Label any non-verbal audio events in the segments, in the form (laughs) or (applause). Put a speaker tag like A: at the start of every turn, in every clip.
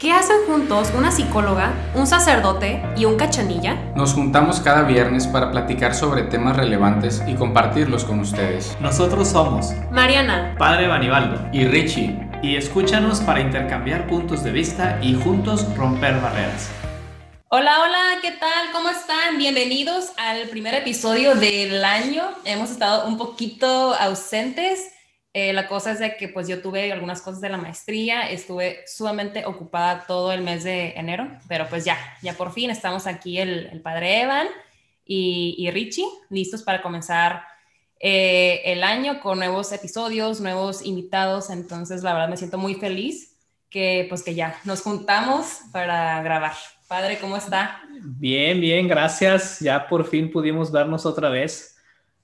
A: ¿Qué hacen juntos una psicóloga, un sacerdote y un cachanilla?
B: Nos juntamos cada viernes para platicar sobre temas relevantes y compartirlos con ustedes.
C: Nosotros somos
A: Mariana,
C: Padre Banibaldo
B: Y Richie.
C: y escúchanos para intercambiar puntos de vista y juntos romper barreras.
A: Hola, hola, ¿qué tal? ¿Cómo están? Bienvenidos al primer episodio del año. Hemos estado un poquito ausentes. Eh, la cosa es de que pues yo tuve algunas cosas de la maestría, estuve sumamente ocupada todo el mes de enero, pero pues ya, ya por fin estamos aquí el, padre Evan y, y Richie, listos para comenzar eh, el año con nuevos episodios, nuevos invitados, entonces la verdad me siento muy feliz que pues que ya nos juntamos para grabar. Padre, ¿cómo está?
C: Bien, bien, gracias. Ya por fin pudimos vernos otra vez,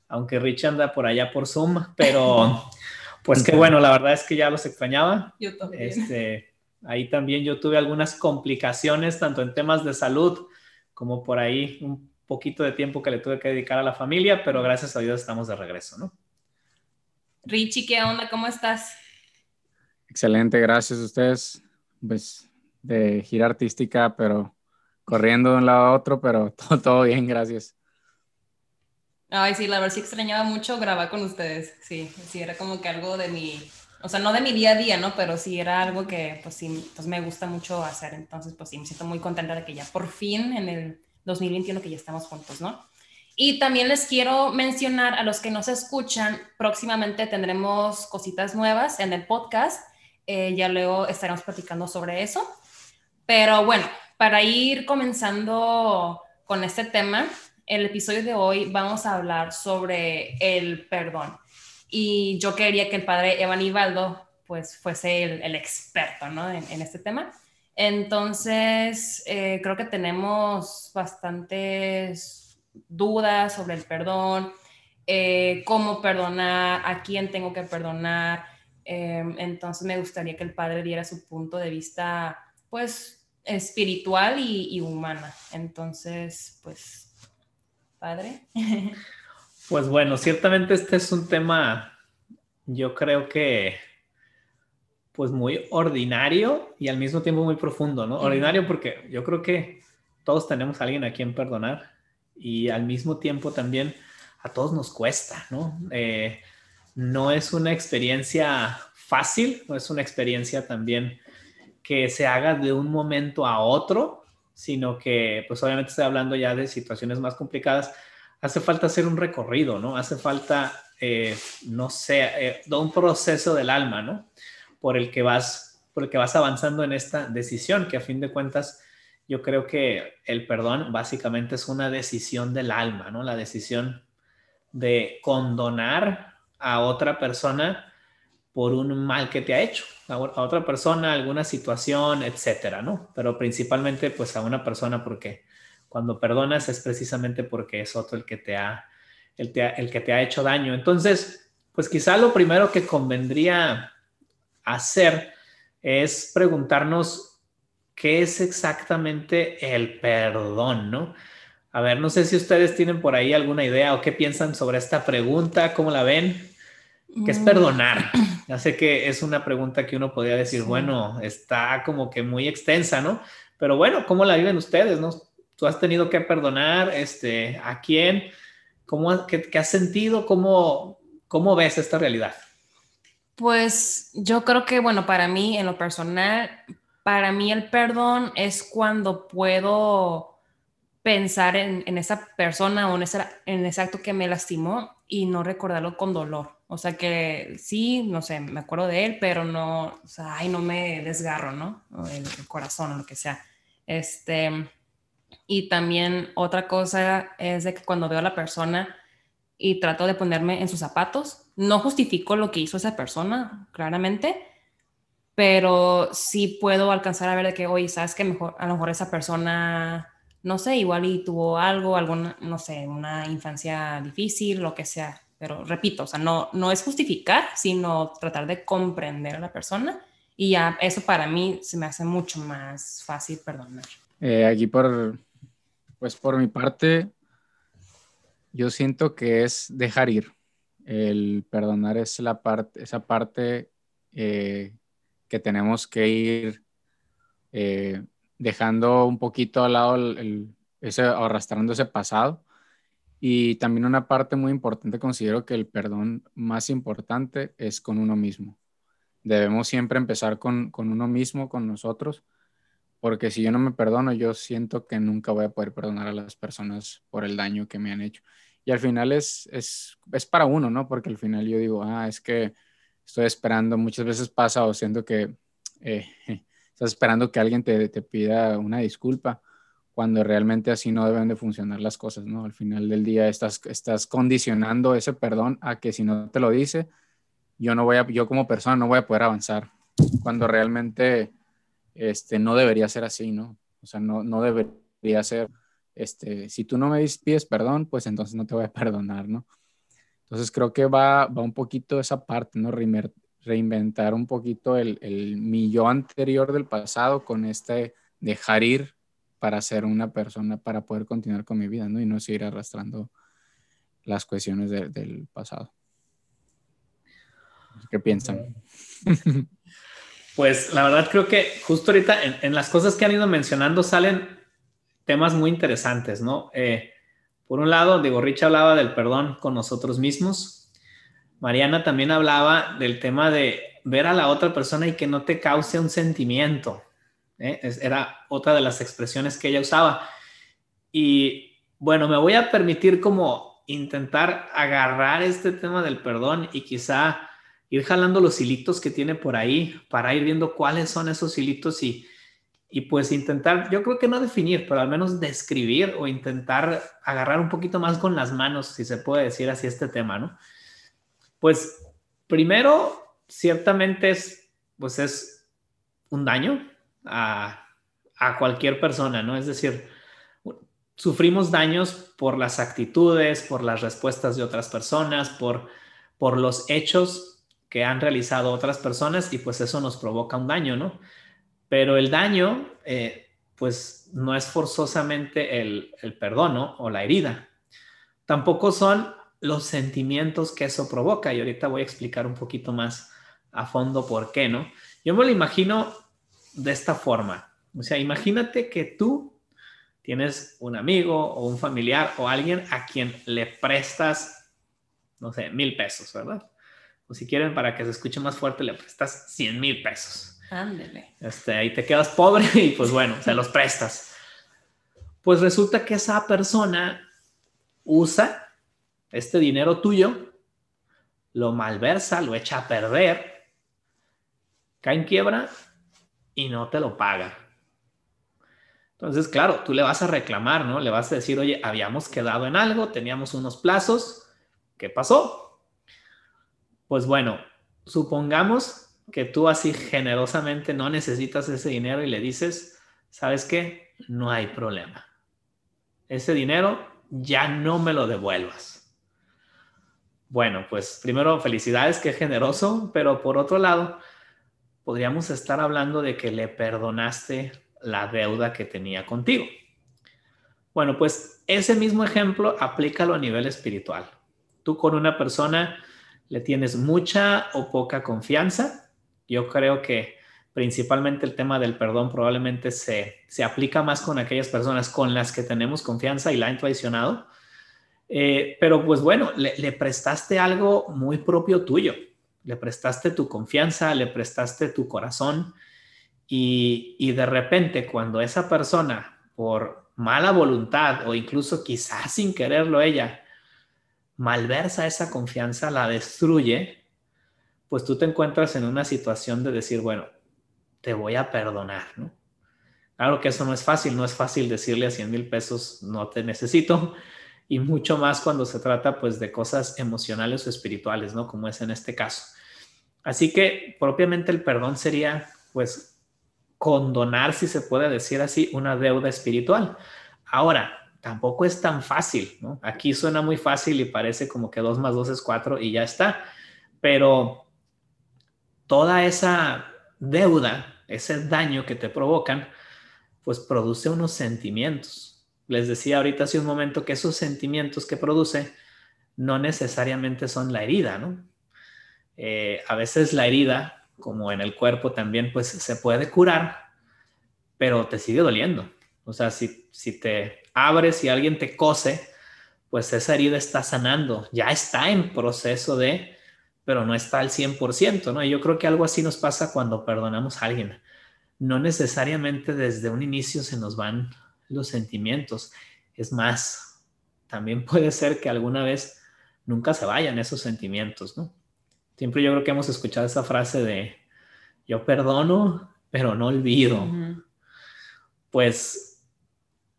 C: aunque Rich anda por allá por Zoom, pero (laughs) pues qué bueno, la verdad es que ya los extrañaba.
A: Yo también.
C: Este, ahí también yo tuve algunas complicaciones, tanto en temas de salud como por ahí un poquito de tiempo que le tuve que dedicar a la familia, pero gracias a Dios estamos de regreso, ¿no?
A: Richie, ¿qué onda? ¿Cómo estás?
B: Excelente, gracias a ustedes. Pues de gira artística, pero corriendo de un lado a otro, pero (laughs) todo, todo bien, gracias.
A: Ay, sí, la verdad sí extrañaba mucho grabar con ustedes. Sí, sí, era como que algo de mi, o sea, no de mi día a día, ¿no? Pero sí era algo que, pues sí, pues me gusta mucho hacer. Entonces, pues sí, me siento muy contenta de que ya por fin en el 2021 que ya estamos juntos, ¿no? Y también les quiero mencionar a los que nos escuchan, próximamente tendremos cositas nuevas en el podcast. Eh, ya luego estaremos platicando sobre eso. Pero bueno, para ir comenzando con este tema, el episodio de hoy vamos a hablar sobre el perdón. Y yo quería que el padre Evan Ibaldo pues fuese el, experto ¿no? en, este tema. Entonces, eh, creo que tenemos bastantes dudas sobre el perdón, eh, cómo perdonar, a quién tengo que perdonar. Eh, entonces, me gustaría que el padre diera su punto de vista, pues, espiritual y humana. Entonces, pues, padre.
C: Pues bueno, ciertamente este es un tema, yo creo que, pues muy ordinario y al mismo tiempo muy profundo, ¿no? Ordinario porque yo creo que todos tenemos a alguien a quien perdonar y al mismo tiempo también a todos nos cuesta, ¿no? Eh, no es una experiencia fácil, no es una experiencia también que se haga de un momento a otro, sino que pues obviamente estoy hablando ya de situaciones más complicadas, hace falta hacer un recorrido, ¿no? Hace falta, eh, no sé, eh, un proceso del alma, ¿no? Por el que vas, por el que vas avanzando en esta decisión, que a fin de cuentas yo creo que el perdón básicamente es una decisión del alma, ¿no? La decisión de condonar a otra persona por un mal que te ha hecho, a otra persona, alguna situación, etcétera, ¿no? Pero principalmente pues a una persona porque cuando perdonas es precisamente porque es otro el que te ha, el, te el que te ha hecho daño. Entonces, pues quizá lo primero que convendría hacer es preguntarnos qué es exactamente el perdón, ¿no? A ver, no sé si ustedes tienen por ahí alguna idea o qué piensan sobre esta pregunta, cómo la ven. ¿Qué es perdonar? (clears throat) Ya sé que es una pregunta que uno podría decir, sí. bueno, está como que muy extensa, ¿no? Pero bueno, ¿cómo la viven ustedes, no? ¿Tú has tenido que perdonar? Este, ¿A quién? ¿Cómo, qué, qué has sentido? ¿Cómo, ¿Cómo ves esta realidad?
A: Pues yo creo que, bueno, para mí, en lo personal, para mí el perdón es cuando puedo pensar en, en esa persona o en ese, en ese acto que me lastimó y no recordarlo con dolor. O sea que sí, no sé, me acuerdo de él, pero no, o sea, ay, no me desgarro, ¿no? El, corazón o lo que sea. Este, y también otra cosa es de que cuando veo a la persona y trato de ponerme en sus zapatos, no justifico lo que hizo esa persona, claramente, pero sí puedo alcanzar a ver de que, oye, sabes que mejor, a lo mejor esa persona, no sé, igual y tuvo algo, alguna, no sé, una infancia difícil, lo que sea. Pero repito, o sea, no, no es justificar, sino tratar de comprender a la persona y ya eso para mí se me hace mucho más fácil perdonar.
B: Eh, aquí por, pues por mi parte, yo siento que es dejar ir. El perdonar es la parte, esa parte eh, que tenemos que ir eh, dejando un poquito al lado el, ese, arrastrando ese pasado. Y también una parte muy importante, considero que el perdón más importante es con uno mismo. Debemos siempre empezar con, con uno mismo, con nosotros, porque si yo no me perdono, yo siento que nunca voy a poder perdonar a las personas por el daño que me han hecho. Y al final es, es, es para uno, ¿no? Porque al final yo digo, ah, es que estoy esperando, muchas veces pasa o siento que eh, (laughs) estás esperando que alguien te, te, pida una disculpa cuando realmente así no deben de funcionar las cosas, ¿no? Al final del día estás, estás condicionando ese perdón a que si no te lo dice, yo no voy a, yo como persona no voy a poder avanzar, cuando realmente este, no debería ser así, ¿no? O sea, no, no debería ser, este, si tú no me pides perdón, pues entonces no te voy a (laughs) perdonar, ¿no? Entonces creo que va, va un poquito esa parte, ¿no? Reinventar un poquito el, el mi yo anterior del pasado con este dejar ir para ser una persona, para poder continuar con mi vida, ¿no? Y no seguir arrastrando las cuestiones del pasado. ¿Qué piensan?
C: Pues la verdad creo que justo ahorita en, las cosas que han ido mencionando salen temas muy interesantes, ¿no? Eh, por un lado, digo, Rich hablaba del perdón con nosotros mismos. Mariana también hablaba del tema de ver a la otra persona y que no te cause un sentimiento. ¿Eh? Era otra de las expresiones que ella usaba. Y bueno, me voy a permitir como intentar agarrar este tema del perdón y quizá ir jalando los hilitos que tiene por ahí para ir viendo cuáles son esos hilitos y, y pues intentar, yo creo que no definir, pero al menos describir o intentar agarrar un poquito más con las manos, si se puede decir así este tema, ¿no? Pues primero, ciertamente es, pues es un daño a, cualquier persona, ¿no? Es decir, sufrimos daños por las actitudes, por las respuestas de otras personas, por, por los hechos que han realizado otras personas y pues eso nos provoca un daño, ¿no? Pero el daño, eh, pues no es forzosamente el, el perdón o la herida. Tampoco son los sentimientos que eso provoca y ahorita voy a explicar un poquito más a fondo por qué, ¿no? Yo me lo imagino de esta forma. O sea, imagínate que tú tienes un amigo o un familiar o alguien a quien le prestas, no sé, mil pesos, ¿verdad? o si quieren para que se escuche más fuerte, le prestas 100 mil pesos.
A: Ándele.
C: Este, ahí te quedas pobre (laughs) y pues bueno, se los prestas. Pues resulta que esa persona usa este dinero tuyo, lo malversa, lo echa a perder, cae en quiebra y no te lo paga. Entonces, claro, tú le vas a reclamar, ¿no? Le vas a decir, oye, habíamos quedado en algo, teníamos unos plazos, ¿qué pasó? Pues bueno, supongamos que tú así generosamente no necesitas ese dinero y le dices, ¿sabes qué? No hay problema. Ese dinero ya no me lo devuelvas. Bueno, pues primero felicidades, qué generoso, pero por otro lado, podríamos estar hablando de que le perdonaste la deuda que tenía contigo. Bueno, pues ese mismo ejemplo aplícalo a nivel espiritual. Tú con una persona le tienes mucha o poca confianza. Yo creo que principalmente el tema del perdón probablemente se, aplica más con aquellas personas con las que tenemos confianza y la han traicionado. Eh, pero pues bueno, le, prestaste algo muy propio tuyo. Le prestaste tu confianza, le prestaste tu corazón y, y de repente cuando esa persona por mala voluntad o incluso quizás sin quererlo ella malversa esa confianza, la destruye, pues tú te encuentras en una situación de decir, bueno, te voy a perdonar, ¿no? Claro que eso no es fácil, no es fácil decirle a 100 mil pesos, no te necesito, y mucho más cuando se trata pues de cosas emocionales o espirituales, ¿no? Como es en este caso. Así que propiamente el perdón sería pues condonar, si se puede decir así, una deuda espiritual. Ahora, tampoco es tan fácil, ¿no? Aquí suena muy fácil y parece como que 2 más 2 es 4 y ya está, pero toda esa deuda, ese daño que te provocan, pues produce unos sentimientos. Les decía ahorita hace un momento que esos sentimientos que produce no necesariamente son la herida, ¿no? Eh, a veces la herida, como en el cuerpo también, pues se puede curar, pero te sigue doliendo. O sea, si, si te abres y alguien te cose, pues esa herida está sanando, ya está en proceso de, pero no está al 100%, ¿no? Y yo creo que algo así nos pasa cuando perdonamos a alguien. No necesariamente desde un inicio se nos van los sentimientos. Es más, también puede ser que alguna vez nunca se vayan esos sentimientos, ¿no? Siempre yo creo que hemos escuchado esa frase de yo perdono, pero no olvido. Pues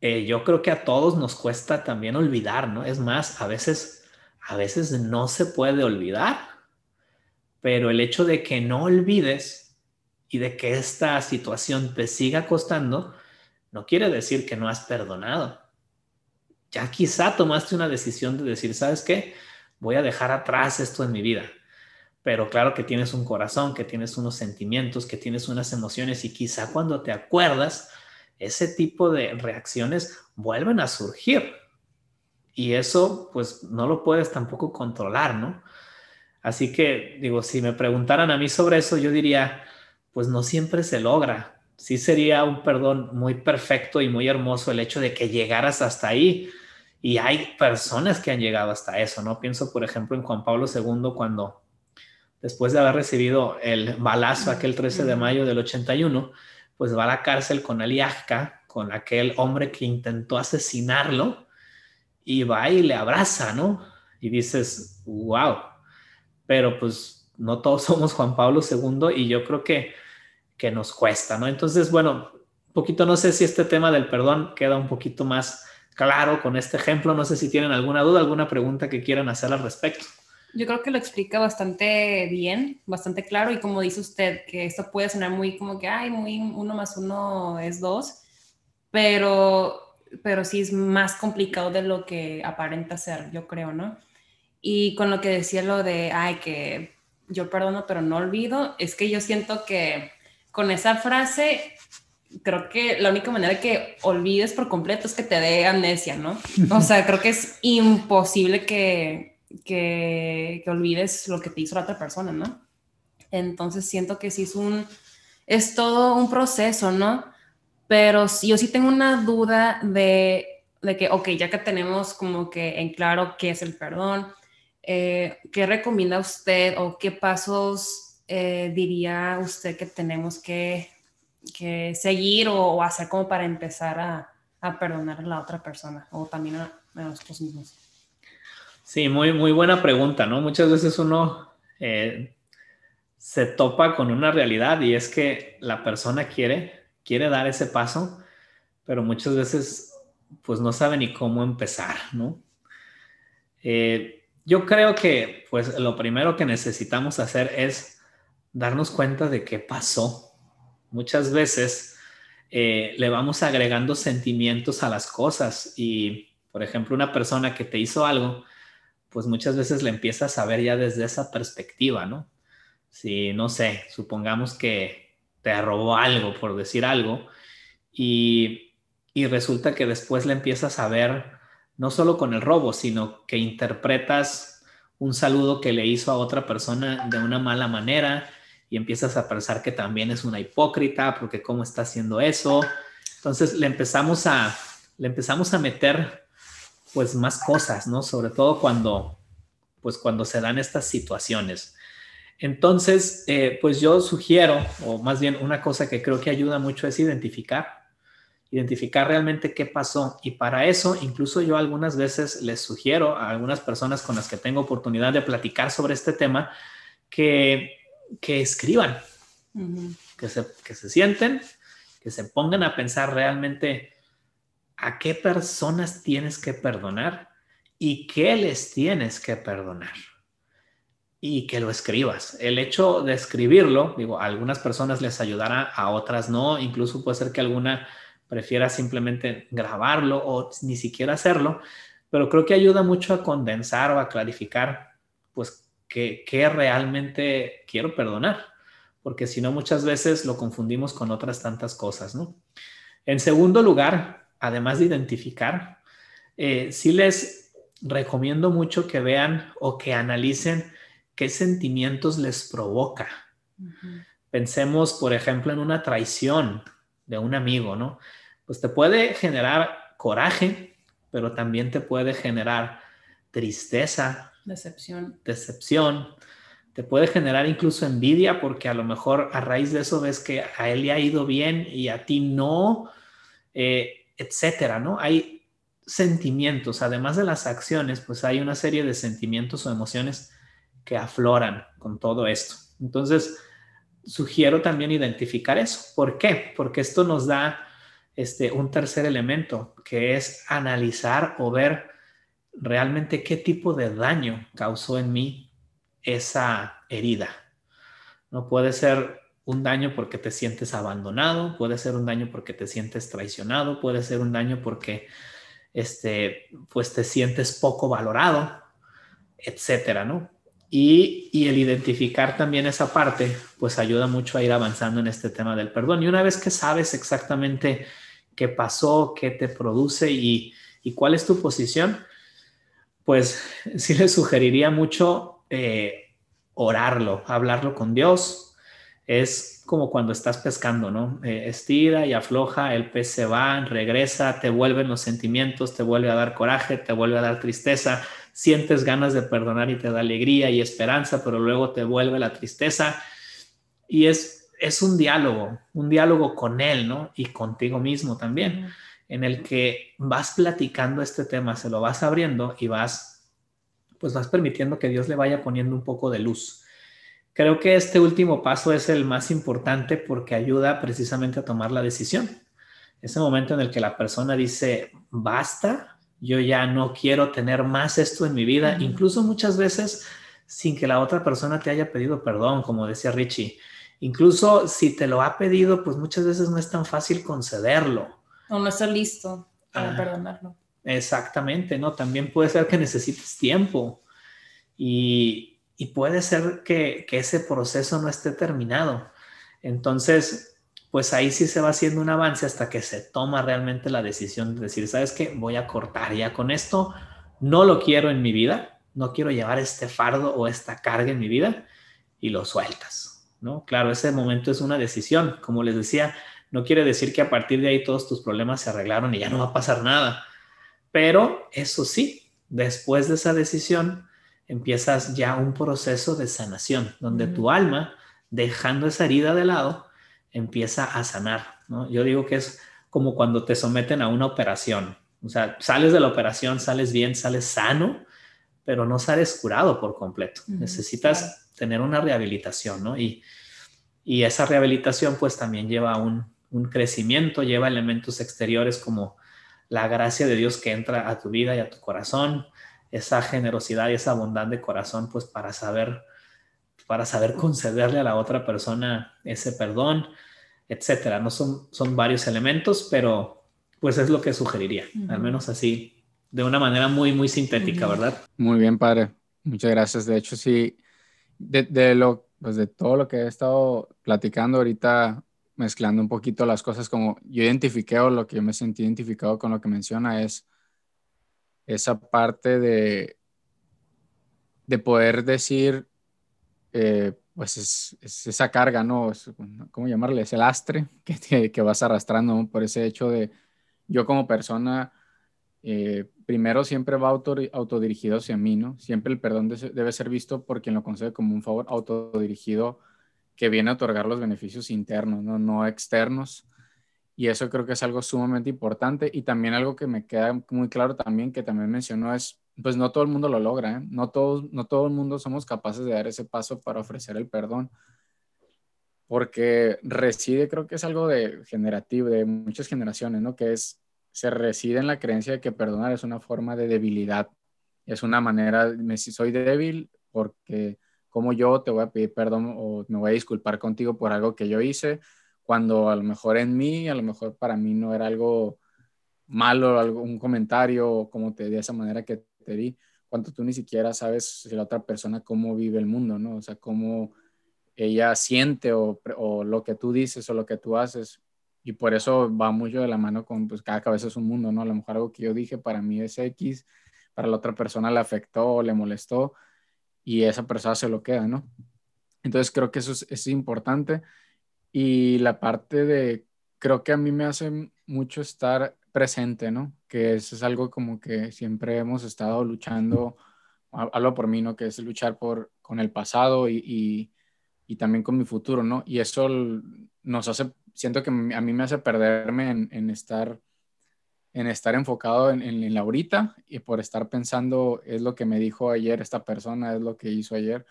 C: eh, yo creo que a todos nos cuesta también olvidar, ¿no? Es más, a veces, a veces no se puede olvidar, pero el hecho de que no olvides y de que esta situación te siga costando, no quiere decir que no has perdonado. Ya quizá tomaste una decisión de decir, ¿sabes qué? Voy a dejar atrás esto en mi vida pero claro que tienes un corazón, que tienes unos sentimientos, que tienes unas emociones y quizá cuando te acuerdas, ese tipo de reacciones vuelven a surgir. Y eso pues no lo puedes tampoco controlar, ¿no? Así que digo, si me preguntaran a mí sobre eso, yo diría, pues no siempre se logra. Sí sería un perdón muy perfecto y muy hermoso el hecho de que llegaras hasta ahí. Y hay personas que han llegado hasta eso, ¿no? Pienso, por ejemplo, en Juan Pablo II cuando después de haber recibido el balazo aquel 13 de mayo del 81, pues va a la cárcel con Aliajka, con aquel hombre que intentó asesinarlo, y va y le abraza, ¿no? Y dices, wow, pero pues no todos (laughs) somos Juan Pablo II y yo creo que, que nos cuesta, ¿no? Entonces, bueno, un poquito no sé si este tema del perdón queda un poquito más claro con este ejemplo, no sé si tienen alguna duda, alguna pregunta que quieran hacer al respecto.
A: Yo creo que lo explica bastante bien, bastante claro y como dice usted, que esto puede sonar muy como que, ay, muy uno más uno es dos, pero, pero sí es más complicado de lo que aparenta ser, yo creo, ¿no? Y con lo que decía lo de, ay, que yo perdono pero no olvido, es que yo siento que con esa frase creo que la única manera que olvides por completo es que te dé amnesia, ¿no? O sea, creo que es imposible que, que, olvides lo que te hizo la otra persona, ¿no? Entonces siento que sí es un, es todo un proceso, ¿no? Pero yo sí tengo una duda de, de que, ok, ya que tenemos como que en claro qué es el perdón, eh, ¿qué recomienda usted o qué pasos eh, diría usted que tenemos que, que seguir o, hacer como para empezar a, a, perdonar a la otra persona o también a nosotros mismos?
C: Sí, muy, muy buena pregunta, ¿no? Muchas veces uno eh, se topa con una realidad y es que la persona quiere, quiere dar ese paso, pero muchas veces pues no sabe ni cómo empezar, ¿no? Eh, yo creo que pues lo primero que necesitamos hacer es darnos cuenta de qué pasó. Muchas veces eh, le vamos agregando sentimientos a las cosas y, por ejemplo, una persona que te hizo algo, pues muchas veces le empiezas a ver ya desde esa perspectiva, ¿no? Si, no sé, supongamos que te robó algo, por decir algo, y, y resulta que después le empiezas a ver no solo con el robo, sino que interpretas un saludo que le hizo a otra persona de una mala manera y empiezas a pensar que también es una hipócrita porque cómo está haciendo eso. Entonces le empezamos a, le empezamos a meter pues más cosas, ¿no? Sobre todo cuando, pues cuando se dan estas situaciones. Entonces, eh, pues yo sugiero, o más bien una cosa que creo que ayuda mucho es identificar, identificar realmente qué pasó. Y para eso, incluso yo algunas veces les sugiero a algunas personas con las que tengo oportunidad de platicar sobre este tema, que, que escriban, que, se, que se sienten, que se pongan a pensar realmente a qué personas tienes que perdonar y qué les tienes que perdonar. Y que lo escribas. El hecho de escribirlo, digo, a algunas personas les ayudará, a otras no. Incluso puede ser que alguna prefiera simplemente grabarlo o ni siquiera hacerlo, pero creo que ayuda mucho a condensar o a clarificar, pues, qué, qué realmente quiero perdonar, porque si no, muchas veces lo confundimos con otras tantas cosas, ¿no? En segundo lugar, además de identificar, eh, sí les recomiendo mucho que vean o que analicen qué sentimientos les provoca. Pensemos, por ejemplo, en una traición. de un amigo, ¿no? Pues te puede generar coraje, pero también te puede generar tristeza,
A: decepción,
C: decepción, te puede generar incluso envidia porque a lo mejor a raíz de eso ves que a él le ha ido bien y a ti no, eh, etcétera, ¿no? Hay sentimientos, además de las acciones, pues hay una serie de sentimientos o emociones que afloran con todo esto. Entonces, sugiero también identificar eso. ¿Por qué? Porque esto nos da este, un tercer elemento, que es analizar o ver realmente qué tipo de daño causó en mí esa herida. No puede ser un daño porque te sientes abandonado, puede ser un daño porque te sientes traicionado, puede ser un daño porque este, pues te sientes poco valorado, etcétera, ¿no? Y, y, el identificar también esa parte, pues ayuda mucho a ir avanzando en este tema del perdón. Y una vez que sabes exactamente qué pasó, qué te produce y, y cuál es tu posición, pues sí le sugeriría mucho eh, orarlo, hablarlo con Dios. Es como cuando estás pescando, ¿no? Eh, estira y afloja, el pez se va, regresa, te vuelven los sentimientos, te vuelve a dar coraje, te vuelve a dar tristeza, sientes ganas de perdonar y te da alegría y esperanza, pero luego te vuelve la tristeza. Y es, es un diálogo, un diálogo con él, ¿no? Y contigo mismo también en el que vas platicando este tema, se lo vas abriendo y vas, pues vas permitiendo que Dios le vaya poniendo un poco de luz. Creo que este último paso es el más importante porque ayuda precisamente a tomar la decisión. Ese momento en el que la persona dice, basta, yo ya no quiero tener más esto en mi vida, incluso muchas veces sin que la otra persona te haya pedido perdón, como decía Richie. Incluso si te lo ha pedido, pues muchas veces no es tan fácil concederlo.
A: O no estar listo para ah, perdonarlo.
C: Exactamente, ¿no? También puede ser que necesites tiempo y, y puede ser que, ese proceso no esté terminado. Entonces, pues ahí sí se va haciendo un avance hasta que se toma realmente la decisión de decir, ¿sabes qué? Voy a cortar ya con esto, no lo quiero en mi vida, no quiero llevar este fardo o esta carga en mi vida y lo sueltas, ¿no? Claro, ese momento es una decisión, como les decía, no quiere decir que a partir de ahí todos tus problemas se arreglaron y ya no va a pasar nada. Pero eso sí, después de esa decisión, empiezas ya un proceso de sanación, donde tu alma, dejando esa herida de lado, empieza a sanar. Yo digo que es como cuando te someten a una operación. O sea, sales de la operación, sales bien, sales sano, pero no sales curado por completo. Necesitas tener una rehabilitación, ¿no? Y, y esa rehabilitación pues también lleva un, un crecimiento, lleva elementos exteriores como la gracia de Dios que entra a tu vida y a tu corazón, esa generosidad y esa bondad de corazón, pues para saber, para saber concederle a la otra persona ese perdón, etcétera. No son, son varios elementos, pero pues es lo que sugeriría, al menos así, de una manera muy, muy sintética, ¿verdad?
B: Muy bien, padre. Muchas gracias. De hecho, sí, de, de lo, pues de todo lo que he estado platicando ahorita, mezclando un poquito las cosas, como yo identifiqué o lo que yo me sentí identificado con lo que menciona es esa parte de, de poder decir, eh, pues es, esa carga, ¿no? ¿Cómo llamarle? Es el lastre (laughs) que, que vas arrastrando por ese hecho de yo como persona, eh, primero siempre va auto, autodirigido hacia mí, ¿no? Siempre el perdón debe ser visto por quien lo concede como un favor autodirigido que viene a otorgar los beneficios internos, no, no externos. Y eso creo que es algo sumamente importante. Y también algo que me queda muy claro también, que también mencionó, es, pues no todo el mundo lo logra, ¿eh? no, todos, no todo el mundo somos capaces de dar ese paso para ofrecer el perdón. Porque reside, creo que es algo de generativo, de muchas generaciones, ¿no? Que es, se reside en la creencia de que perdonar es una forma de debilidad. Es una manera, me, si soy débil porque como yo te voy a pedir perdón o me voy a disculpar contigo por algo que yo hice, cuando a lo mejor en mí, a lo mejor para mí no era algo malo, algo, un comentario como te di de esa manera que te di, cuando tú ni siquiera sabes si la otra persona cómo vive el mundo, ¿no? O sea, cómo ella siente o, o lo que tú dices o lo que tú haces. Y por eso va mucho de la mano con, pues cada cabeza es un mundo, ¿no? A lo mejor algo que yo dije para mí es X, para la otra persona le afectó o le molestó, y esa persona se lo queda, ¿no? Entonces creo que eso es, importante. Y la parte de creo que a mí me hace mucho estar presente, ¿no? Que eso es algo como que siempre hemos estado luchando, hablo por mí, ¿no? Que es luchar por, con el pasado y, y, también con mi futuro, ¿no? Y eso nos hace, siento que a mí me hace perderme en, en estar en estar enfocado en, en, la ahorita y por estar pensando es lo que me dijo ayer esta persona, es lo que hizo ayer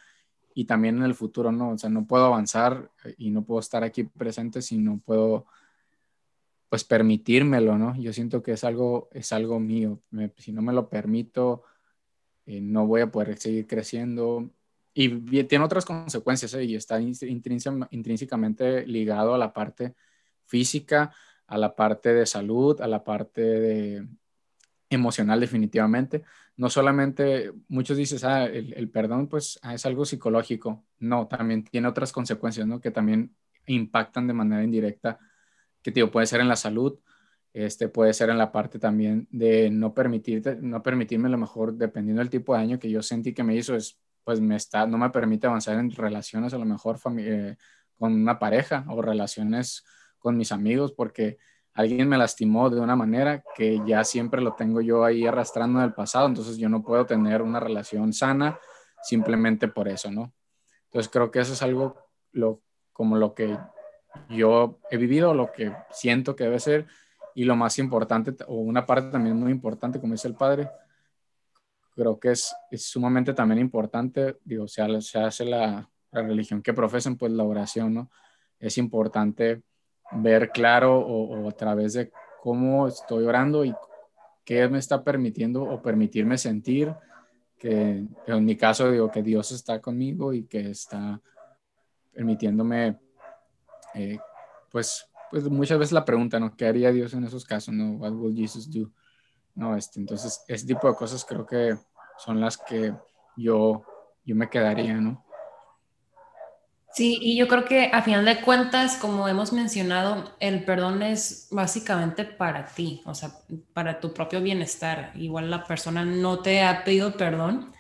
B: y también en el futuro, ¿no? O sea, no puedo avanzar y no puedo estar aquí presente si no puedo pues permitírmelo, ¿no? Yo siento que es algo, es algo mío. si no me lo permito, eh, no voy a poder seguir creciendo. Y tiene otras consecuencias, ¿eh? y está intrínsecamente ligado a la parte física, a la parte de salud, a la parte de emocional definitivamente. No solamente, muchos dicen, ah, el, perdón pues ah, es algo psicológico. No, también tiene otras consecuencias, ¿no? Que también impactan de manera indirecta que tío, puede ser en la salud, este, puede ser en la parte también de no, permitirte, no permitirme lo mejor, dependiendo del tipo de daño que yo sentí que me hizo, es, pues me está, no me permite avanzar en relaciones a lo mejor eh, con una pareja o relaciones con mis amigos, porque alguien me lastimó de una manera que ya siempre lo tengo yo ahí arrastrando del pasado, entonces yo no puedo tener una relación sana simplemente por eso, ¿no? Entonces creo que eso es algo como lo que yo he vivido, lo que siento que debe ser y lo más importante, o una parte también muy importante, como dice el padre, creo que es, sumamente también importante, digo, sea, se hace la, la, religión que profesen, pues la oración, ¿no? Es importante ver claro o, a través de cómo estoy orando y qué me está permitiendo o permitirme sentir que, en mi caso digo que Dios está conmigo y que está permitiéndome eh, pues, pues muchas veces la pregunta, ¿no? ¿Qué haría Dios en esos casos? ¿No? What will Jesus do? No, este, entonces, ese tipo de cosas creo que son las que yo, yo me quedaría, ¿no?
A: Sí, y yo creo que a final de cuentas, como hemos mencionado, el perdón es básicamente para ti, o sea, para tu propio bienestar. Igual la persona no te ha pedido perdón,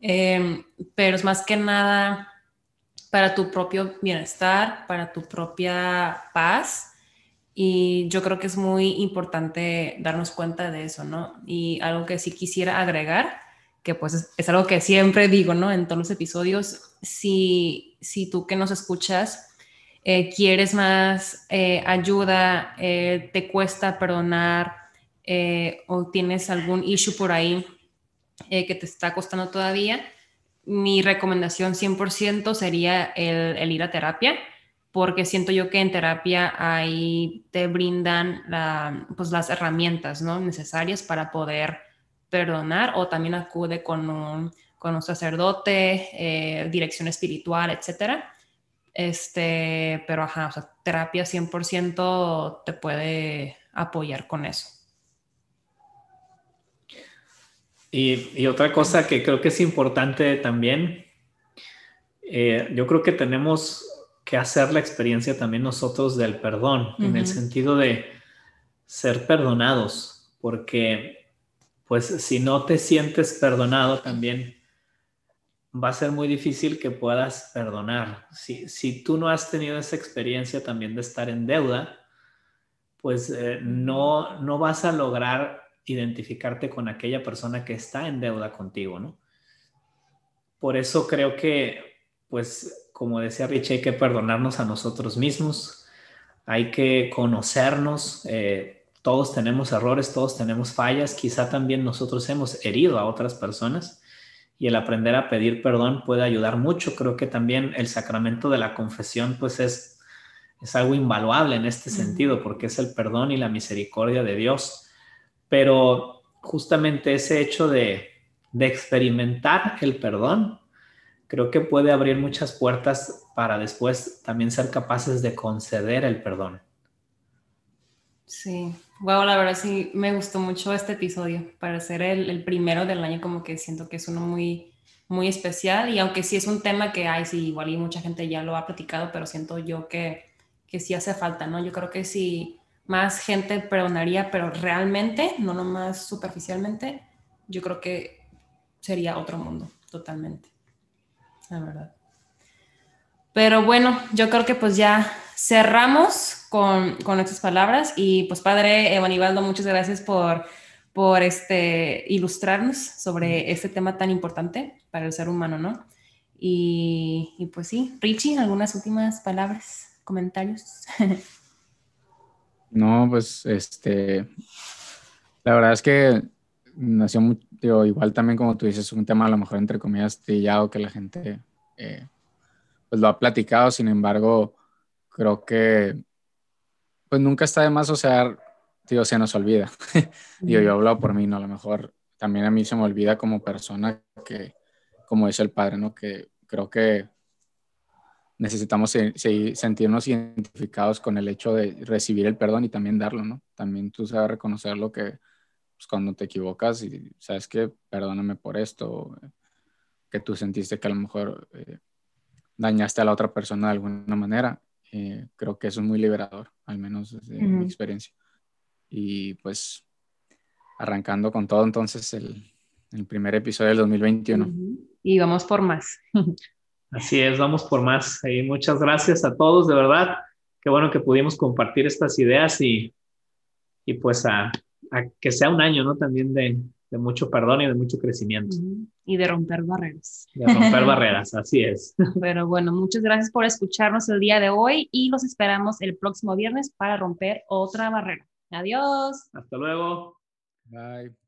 A: eh, pero es más que nada para tu propio bienestar, para tu propia paz. Y yo creo que es muy importante darnos cuenta de eso, ¿no? Y algo que sí quisiera agregar, que pues es, algo que siempre digo, ¿no? En todos los episodios, si, si tú que nos escuchas eh, quieres más eh, ayuda, eh, te cuesta perdonar o tienes algún issue por ahí que te está costando todavía, mi recomendación 100% sería el, ir a terapia, porque siento yo que en terapia ahí te brindan pues las herramientas ¿no? necesarias para poder perdonar o también acude con un, con un sacerdote, eh, dirección espiritual, etcétera. Este, pero ajá, o sea, terapia 100% te puede apoyar con eso.
C: Y, otra cosa que creo que es importante también, eh, yo creo que tenemos que hacer la experiencia también nosotros del perdón, en el sentido de ser perdonados, porque pues si no te sientes perdonado también va a ser muy difícil que puedas perdonar. Si, si tú no has tenido esa experiencia también de estar en deuda, pues eh, no, no vas a lograr identificarte con aquella persona que está en deuda contigo, ¿no? Por eso creo que, pues, como decía Rich, hay que perdonarnos a nosotros mismos, hay que conocernos, eh, todos tenemos errores, todos tenemos fallas, quizá también nosotros hemos herido a otras personas y el aprender a pedir perdón puede ayudar mucho. Creo que también el sacramento de la confesión, pues, es, es algo invaluable en este sentido, porque es el perdón y la misericordia de Dios pero justamente ese hecho de, experimentar el perdón, creo que puede abrir muchas puertas para después también ser capaces de conceder el perdón.
A: Sí, wow, la verdad sí me gustó mucho este episodio para ser el, primero del año, como que siento que es uno muy, muy especial y aunque sí es un tema que hay, sí, igual y mucha gente ya lo ha platicado, pero siento yo que, que sí hace falta, ¿no? Yo creo que sí más gente perdonaría, pero realmente, no nomás superficialmente, yo creo que sería otro mundo, totalmente. La verdad. Pero bueno, yo creo que pues ya cerramos con, con estas palabras y pues padre Evanibaldo, muchas gracias por, por este, ilustrarnos sobre este tema tan importante para el ser humano, ¿no? Y, y pues sí, Richie, algunas últimas palabras, comentarios. (laughs)
B: no, pues este, la verdad es que nació, digo, igual también como tú dices, un tema a lo mejor entre comillas trillado que la gente eh, pues lo ha platicado, sin embargo, creo que pues nunca está de más, o sea, digo, se nos olvida. (laughs) digo, yo hablo por mí, ¿no? A lo mejor también a mí se me olvida como persona que, como dice el padre, ¿no? Que creo que necesitamos sentirnos identificados con el hecho de recibir el perdón y también darlo, ¿no? También tú sabes reconocer lo que pues, cuando te equivocas y sabes que perdóname por esto, que tú sentiste que a lo mejor eh, dañaste a la otra persona de alguna manera, eh, creo que eso es muy liberador, al menos desde mi experiencia. Y pues arrancando con todo entonces el, el primer episodio del 2021.
A: Y vamos por más. (laughs)
C: Así es, vamos por más. Y muchas gracias a todos, de verdad. Qué bueno que pudimos compartir estas ideas y, y pues a, a, que sea un año, ¿no? También de, de mucho perdón y de mucho crecimiento.
A: Y de romper barreras.
C: De romper (laughs) barreras, así es.
A: Pero bueno, muchas gracias por escucharnos el día de hoy y los esperamos el próximo viernes para romper otra barrera. Adiós.
C: Hasta luego.
B: Bye.